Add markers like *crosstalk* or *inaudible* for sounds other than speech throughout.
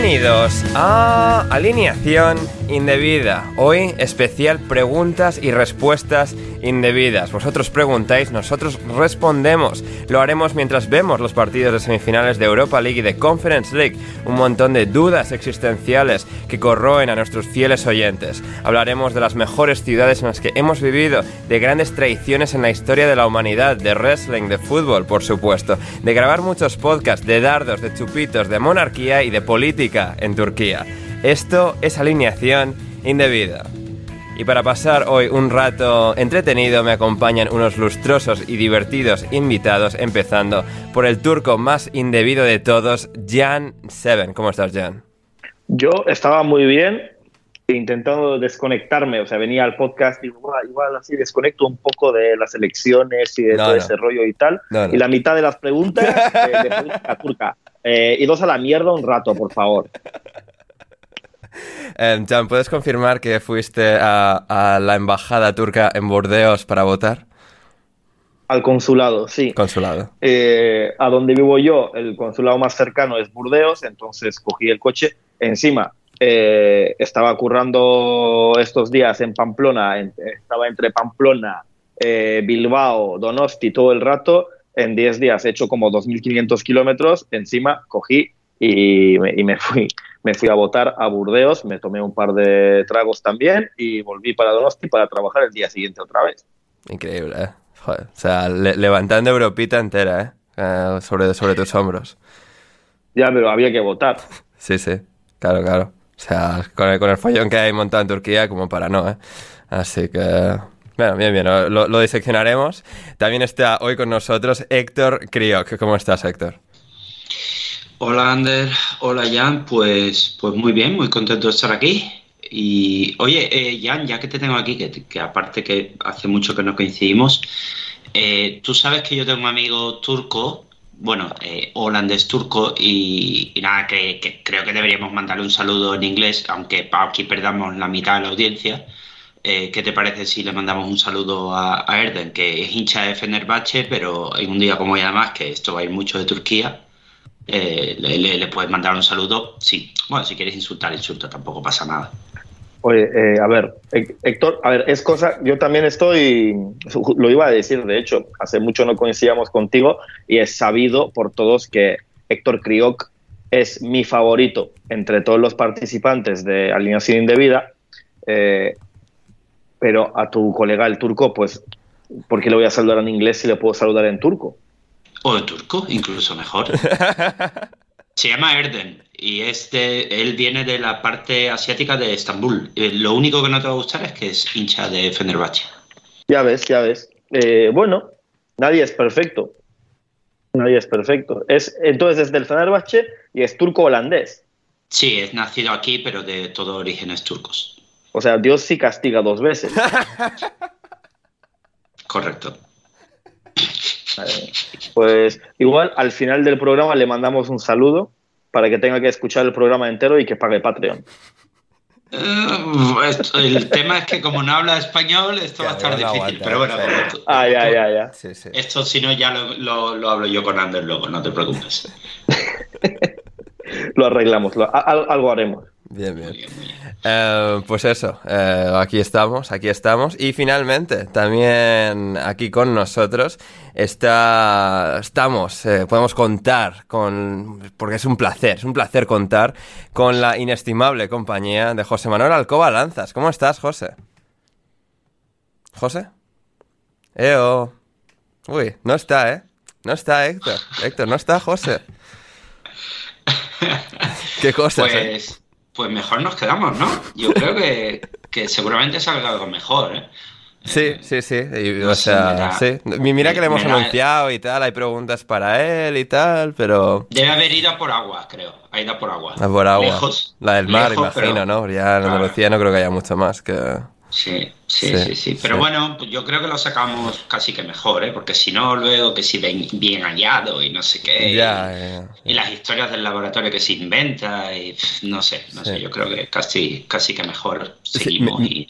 Bienvenidos a Alineación Indebida. Hoy especial preguntas y respuestas indebidas. Vosotros preguntáis, nosotros respondemos. Lo haremos mientras vemos los partidos de semifinales de Europa League y de Conference League. Un montón de dudas existenciales que corroen a nuestros fieles oyentes. Hablaremos de las mejores ciudades en las que hemos vivido, de grandes traiciones en la historia de la humanidad, de wrestling, de fútbol, por supuesto, de grabar muchos podcasts, de dardos, de chupitos, de monarquía y de política en Turquía. Esto es alineación indebida. Y para pasar hoy un rato entretenido me acompañan unos lustrosos y divertidos invitados, empezando por el turco más indebido de todos, Jan Seven. ¿Cómo estás, Jan? Yo estaba muy bien, intentando desconectarme, o sea, venía al podcast y igual, igual así desconecto un poco de las elecciones y de No, todo no. ese rollo y tal. No. Y la mitad de las preguntas eh, de política turca. *laughs* Eh, y dos a la mierda un rato, por favor. Jan, ¿puedes confirmar que fuiste a, a la embajada turca en Burdeos para votar? Al consulado, sí. Consulado. Eh, a donde vivo yo, el consulado más cercano es Burdeos, entonces cogí el coche. Encima, eh, estaba currando estos días en Pamplona, en- estaba entre Pamplona, eh, Bilbao, Donosti todo el rato. En 10 días he hecho como 2.500 kilómetros. Encima cogí y, me, y me fui. Me fui a votar a Burdeos, me tomé un par de tragos también y volví para Donosti para trabajar el día siguiente otra vez. Increíble, ¿eh? Joder, o sea, le- levantando Europita entera, ¿eh? Eh, sobre, sobre tus hombros. Ya, pero había que votar. *laughs* Sí, sí, claro, claro. O sea, con el, con el follón que hay montado en Turquía, como para no, ¿eh? Así que... Bueno, bien, bien, lo, lo diseccionaremos. También está hoy con nosotros Héctor Kriok. ¿Cómo estás, Héctor? Hola Ander, hola Jan, pues, pues muy bien, muy contento de estar aquí. Y oye, eh, Jan, ya que te tengo aquí, que, aparte que hace mucho que no coincidimos, eh, tú sabes que yo tengo un amigo turco, bueno, eh, holandés turco, y, nada, que, creo que deberíamos mandarle un saludo en inglés, aunque aquí perdamos la mitad de la audiencia. Eh, ¿qué te parece si le mandamos un saludo a, a Erden, que es hincha de Fenerbahce, pero en un día como hoy además, que esto va a ir mucho de Turquía, eh, le, le- puedes mandar un saludo. Sí, bueno, si quieres insultar, insulta, tampoco pasa nada. Oye, eh, a ver, Hé- Héctor, a ver, es cosa, yo también estoy, lo iba a decir, de hecho, hace mucho no coincidíamos contigo y es sabido por todos que Héctor Kriok es mi favorito entre todos los participantes de Alineación Indebida, eh, pero a tu colega el turco, pues ¿por qué le voy a saludar en inglés si le puedo saludar en turco? O en turco, incluso mejor. *laughs* Se llama Erden y este, él viene de la parte asiática de Estambul. Eh, lo único que no te va a gustar es que es hincha de Fenerbahce. Ya ves, ya ves. Eh, bueno, nadie es perfecto. Nadie es perfecto. Es, entonces es del Fenerbahce y es turco-holandés. Sí, es nacido aquí, pero de todos orígenes turcos. O sea, Dios sí castiga dos veces. *laughs* Correcto. Eh, Pues igual al final del programa le mandamos un saludo para que tenga que escuchar el programa entero y que pague Patreon. Eh, esto- el *laughs* tema es que como no habla español, esto va a estar difícil. aguanta, pero bueno, sí. tú- Ah, ya, tú- ya, ya. Sí, sí. Esto si no ya lo, lo- lo hablo yo con Ander luego, no te preocupes. *laughs* Lo arreglamos, lo- a- al- algo haremos. Bien, bien. Muy bien, muy bien. Eh, pues eso, eh, aquí estamos, aquí estamos. Y finalmente, también aquí con nosotros está, estamos, eh, podemos contar con, porque es un placer, es un placer contar con la inestimable compañía de José Manuel Alcoba Lanzas. ¿Cómo estás, José? ¿José? Eo. Uy, no está, ¿eh? No está Héctor. Héctor, no está José. *laughs* ¿Qué cosas? Pues, pues mejor nos quedamos, ¿no? Yo creo que, que seguramente salga algo mejor, ¿eh? Sí, sí, sí. y, no o sé, sea, me da- sí. Mi- Mira que le hemos anunciado y tal, hay preguntas para él y tal, pero. Debe haber ido por agua, creo. Ha ido por agua. A por agua. Lejos. La del mar, lejos, imagino, pero- ¿no? Ya en Claro. Andalucía no creo que haya mucho más que. Sí, sí, Sí, sí, sí. Pero sí. bueno, yo creo que lo sacamos casi que mejor, ¿eh? Porque si no, luego que si bien, bien hallado y no sé qué. Ya, y, y las historias del laboratorio que se inventa y no sé, no Sí. sé. Yo creo que casi, casi que mejor Sí, seguimos me- y...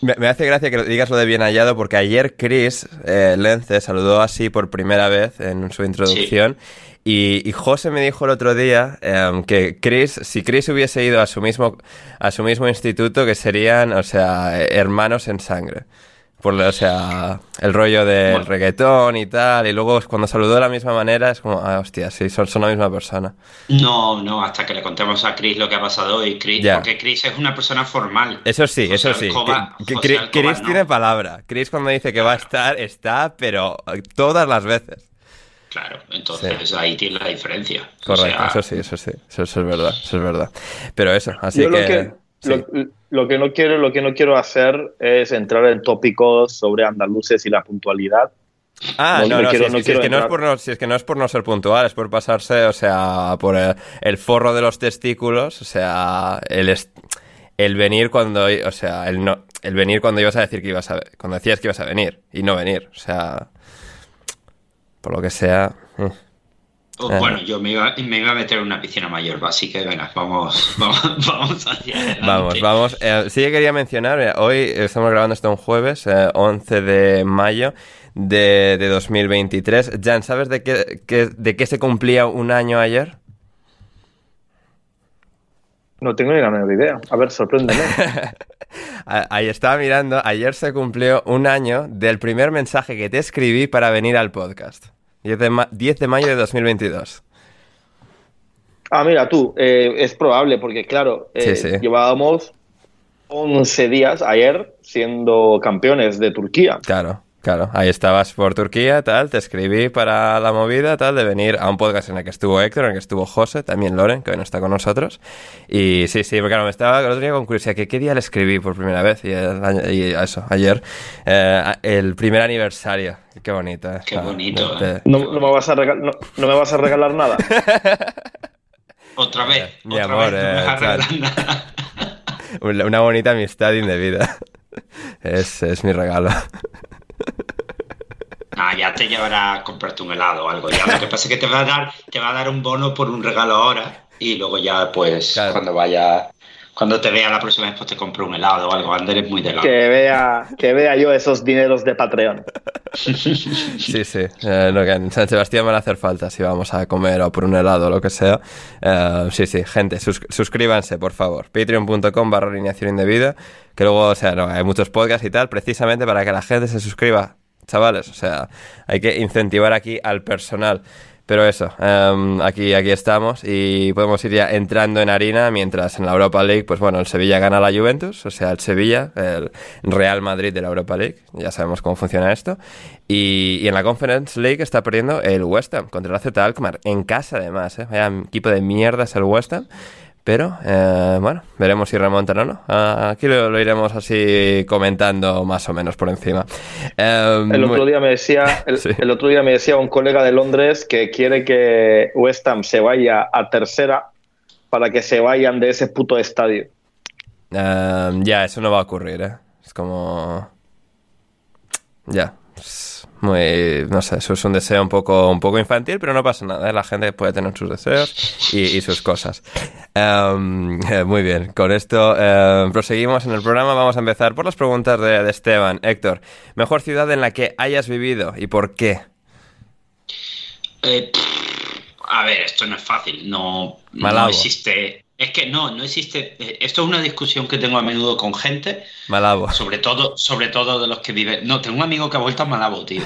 Me, hace gracia que digas lo de bien hallado porque ayer Chris eh, Lence saludó así por primera vez en su introducción y, y José me dijo el otro día em, que Chris, si Chris hubiese ido a su mismo a su mismo instituto que serían, o sea, eh, hermanos en sangre. Por, o sea, el rollo del Bueno. reggaetón y tal, y luego cuando saludó de la misma manera es como, ah, hostia, sí, son, son la misma persona. No, no, hasta que le contemos a Chris lo que ha pasado hoy, Chris, Ya. porque Chris es una persona formal. Eso sí, José eso sí. Alcoba- que- que José Chris- Alcoba Chris no. tiene palabra. Chris cuando dice que va a estar, está, pero todas las veces. Claro, entonces ahí tiene la diferencia. O Correcto, sea, eso sí, eso sí. Eso, eso es verdad, eso es verdad. Pero eso, así Yo que... lo que, sí. lo, lo que no quiero, lo que no quiero hacer es entrar en tópicos sobre andaluces y la puntualidad. Ah, no- no, no quiero- si, es, no que- si quiero es que no es por no, si es que no es por no ser puntual, es por pasarse, o sea, por el, el forro de los testículos, o sea, el, el venir cuando, o sea, el no, el venir cuando ibas a decir que ibas a, cuando decías que ibas a venir y no venir, o sea, por lo que sea. eh. Oh, Eh. Bueno, yo me iba, me iba a meter en una piscina mayor, así que venga, vamos, *laughs* vamos, vamos hacia adelante. Vamos, vamos. Eh, sí que quería mencionar, hoy estamos grabando esto un jueves, eh, 11 de mayo de, de 2023. Jan, ¿sabes de qué, qué- de qué se cumplía un año ayer? No tengo ni la menor idea. A ver, sorpréndeme. *laughs* Ahí estaba mirando, ayer se cumplió un año del primer mensaje que te escribí para venir al podcast. 10 de, ma- 10 de mayo de 2022. Ah, mira tú, eh, es probable porque, claro, eh, Sí, sí. llevábamos 11 días ayer siendo campeones de Turquía. Claro, claro. Ahí estabas por Turquía, tal, te escribí para la movida, tal, de venir a un podcast en el que estuvo Héctor, en el que estuvo José, también Loren, que hoy no está con nosotros. Y sí, sí, porque claro, me estaba el otro día con curiosidad, que qué día le escribí por primera vez, y, el y eso, ayer, eh, el primer aniversario. Qué bonito, eh. Qué bonito, eh. No, no me, vas a regal- no, no me vas a regalar nada. *laughs* Otra vez, *laughs* Mi otra amor, vez, no me eh, vas a regalar nada. *laughs* Una una bonita amistad indebida. Es, es mi regalo. Ah, ya te llevará a comprarte un helado o algo. Ya lo que pasa es que te va a dar, te va a dar un bono por un regalo ahora y luego ya, pues, Claro. cuando vaya, cuando te vea la próxima vez, pues te compro un helado o algo. Ander es muy de helado. Que vea, que vea yo esos dineros de Patreon. Sí, sí. Eh, no, que en San Sebastián van a hacer falta si vamos a comer o por un helado o lo que sea. Eh, sí, sí, gente, sus- suscríbanse, por favor. Patreon.com barra alineación indebida. Que luego, o sea, no, hay muchos podcasts y tal, precisamente para que la gente se suscriba, chavales. O sea, hay que incentivar aquí al personal. Pero eso, em, aquí, aquí estamos y podemos ir ya entrando en harina mientras en la Europa League, pues bueno, el Sevilla gana la Juventus, o sea, el Sevilla, el Real Madrid de la Europa League, ya sabemos cómo funciona esto. Y, en la Conference League está perdiendo el West Ham contra el AZ Alkmaar, en casa además, ¿eh? Vaya equipo de mierda es el West Ham. Pero eh, bueno, veremos si remontan o no. Aquí lo, iremos así comentando más o menos por encima. Em, el otro día me decía, el, otro día me decía un colega de Londres que quiere que West Ham se vaya a tercera para que se vayan de ese puto estadio. Em, ya, eso no va a ocurrir, ¿eh? Es como. Ya muy, no sé, eso es un deseo un poco, un poco infantil, pero no pasa nada, ¿eh? la gente puede tener sus deseos y, sus cosas. Em, eh, *laughs* muy bien, con esto em, proseguimos en el programa, vamos a empezar por las preguntas de, Esteban. Héctor, mejor ciudad en la que hayas vivido y por qué? Eh, a ver, esto no es fácil, no, no existe es que no, no existe. Eh, esto es una discusión que tengo a menudo con gente. Malabo. Sobre todo, sobre todo de los que viven. No, tengo un amigo que ha vuelto a Malabo, tío.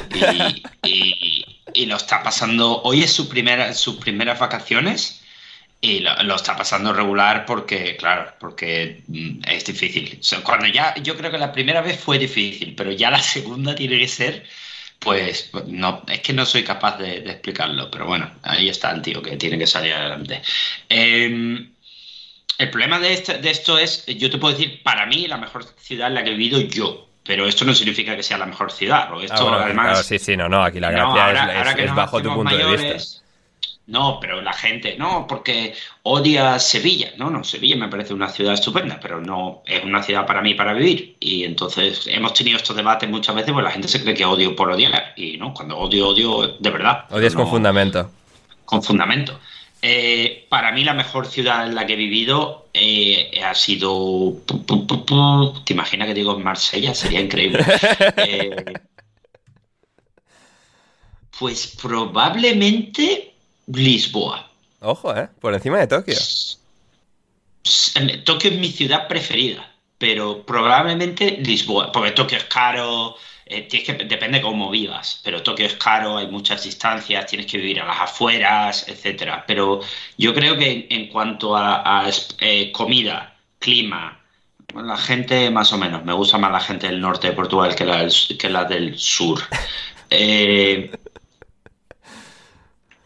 Y, y, lo está pasando. Hoy es su primera, sus primeras vacaciones y lo, está pasando regular porque, claro, porque mm, es difícil. cuando ya, yo creo que la primera vez fue difícil, pero ya la segunda tiene que ser. Pues no, es que no soy capaz de, explicarlo, pero bueno, ahí está el tío que tiene que salir adelante. Eh, el problema de, este, de esto es, yo te puedo decir, para mí la mejor ciudad en la que he vivido yo, pero esto no significa que sea la mejor ciudad. esto, ah, además, sí, sí, no, no, aquí la gracia es, bajo tu punto de vista. No, pero la gente, no, porque odia Sevilla. No, no, Sevilla me parece una ciudad estupenda, pero no es una ciudad para mí para vivir. Y entonces hemos tenido estos debates muchas veces, pues la gente se cree que odio por odiar. Y no, cuando odio, odio de verdad. Odias con fundamento. Con fundamento. Eh, para mí la mejor ciudad en la que he vivido eh, ha sido... ¿Te imaginas que digo Marsella? Sería increíble. *laughs* Eh, pues probablemente Lisboa. Ojo, ¿eh? Por encima de Tokio. Tokio es mi ciudad preferida, pero probablemente Lisboa, porque Tokio es caro, eh, que, depende cómo vivas, pero Tokio es caro, hay muchas distancias, tienes que vivir a las afueras, etcétera. Pero yo creo que en, cuanto a, eh, comida, clima, la gente más o menos, me gusta más la gente del norte de Portugal que la, que la del sur. *laughs* Eh,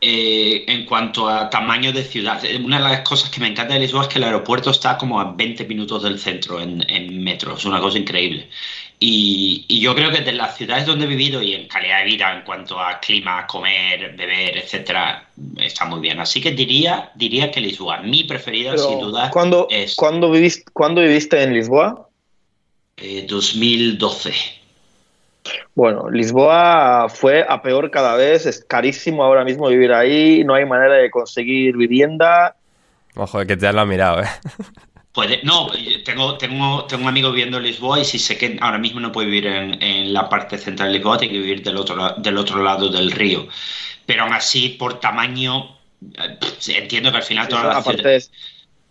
en cuanto a tamaño de ciudad, una de las cosas que me encanta de Lisboa es que el aeropuerto está como a 20 minutos del centro en, en metro, es una cosa increíble. Y, yo creo que de las ciudades donde he vivido y en calidad de vida en cuanto a clima, comer, beber, etcétera, está muy bien. Así que diría, diría que Lisboa, mi preferida sin duda ¿cuándo, es. ¿cuándo viviste, ¿Cuándo viviste en Lisboa? 2012. Bueno, Lisboa fue a peor cada vez, es carísimo ahora mismo vivir ahí, no hay manera de conseguir vivienda. Ojo, que te lo ha mirado, ¿eh? *laughs* no, tengo, tengo, tengo un amigo viviendo en Lisboa y si sé que ahora mismo no puede vivir en, la parte central de Lisboa, tiene que vivir del otro, del otro lado del río. Pero aún así, por tamaño, eh, entiendo que al final todas, las, ciudades,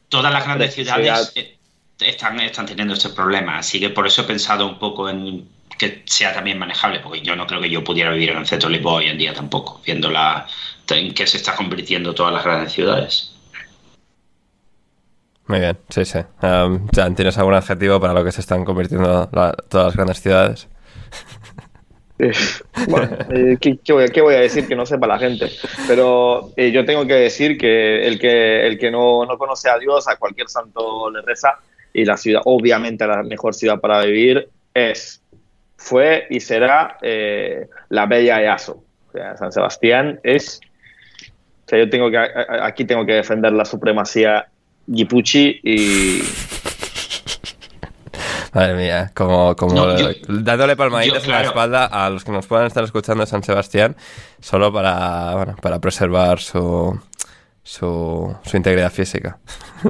todas las grandes ciudades eh, están, están teniendo este problema. Así que por eso he pensado un poco en que sea también manejable, porque yo no creo que yo pudiera vivir en el centro de Lisboa hoy en día tampoco, viendo la, en qué se está convirtiendo todas las grandes ciudades. Muy bien, sí, sí. Um, ¿Tienes algún adjetivo para lo que se están convirtiendo todas las grandes ciudades? bueno, eh, ¿qué, voy a, decir que no sepa la gente? Pero eh, yo tengo que decir que el que, el que no, conoce a Dios, a cualquier santo le reza, y la ciudad, obviamente la mejor ciudad para vivir es, fue y será eh, la Bella Easo. O sea, San Sebastián es... O sea, yo tengo que, aquí tengo que defender la supremacía Gipuchi y. Madre mía, como, como dándole palmaditas en la espalda a los que nos puedan estar escuchando de San Sebastián, solo para, bueno, para preservar su, su, su integridad física.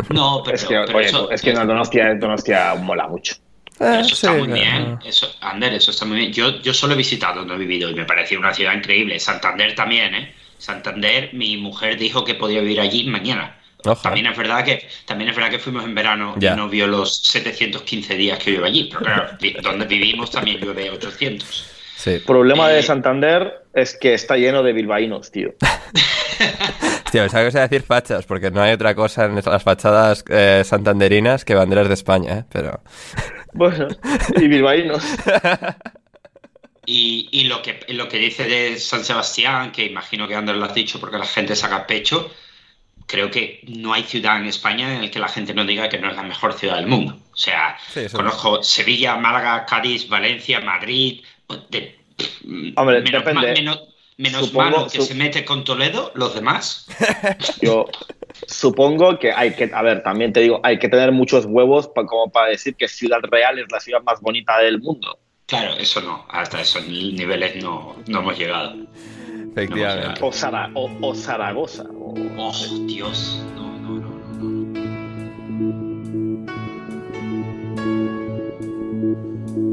No, pero es que, es que Donostia, Donostia mola mucho. Eh, eso está muy bien. Eso, Ander, eso está muy bien. Yo, yo solo he visitado, no he vivido y me pareció una ciudad increíble. Santander también, ¿eh? Santander, mi mujer dijo que podía vivir allí mañana. También es verdad que también es verdad que fuimos en verano y no vio los 715 días que llueve allí, pero claro, donde vivimos también llueve 800. El problema de eh, Santander es que está lleno de bilbaínos, tío. *laughs* Hostia, pensaba que os iba a decir fachas, porque no hay otra cosa en las fachadas eh, santanderinas que banderas de España, ¿eh? Pero... *laughs* Bueno, y bilbaínos. *laughs* Y, y lo, que, lo que dice de San Sebastián, que imagino que Ander lo has dicho porque la gente saca pecho, creo que no hay ciudad en España en la que la gente no diga que no es la mejor ciudad del mundo. O sea, Sí, conozco Sevilla, Málaga, Cádiz, Valencia, Madrid. de- Hombre, menos depende. menos menos Supongo- malo que su- se mete con Toledo, los demás. *laughs* Yo supongo que hay que, a ver, también te digo, hay que tener muchos huevos pa- como para decir que Ciudad Real es la ciudad más bonita del mundo. Claro, eso no, hasta esos niveles no, no hemos llegado. Efectivamente. O, Zara- o- o Zaragoza. o- Oh, Dios,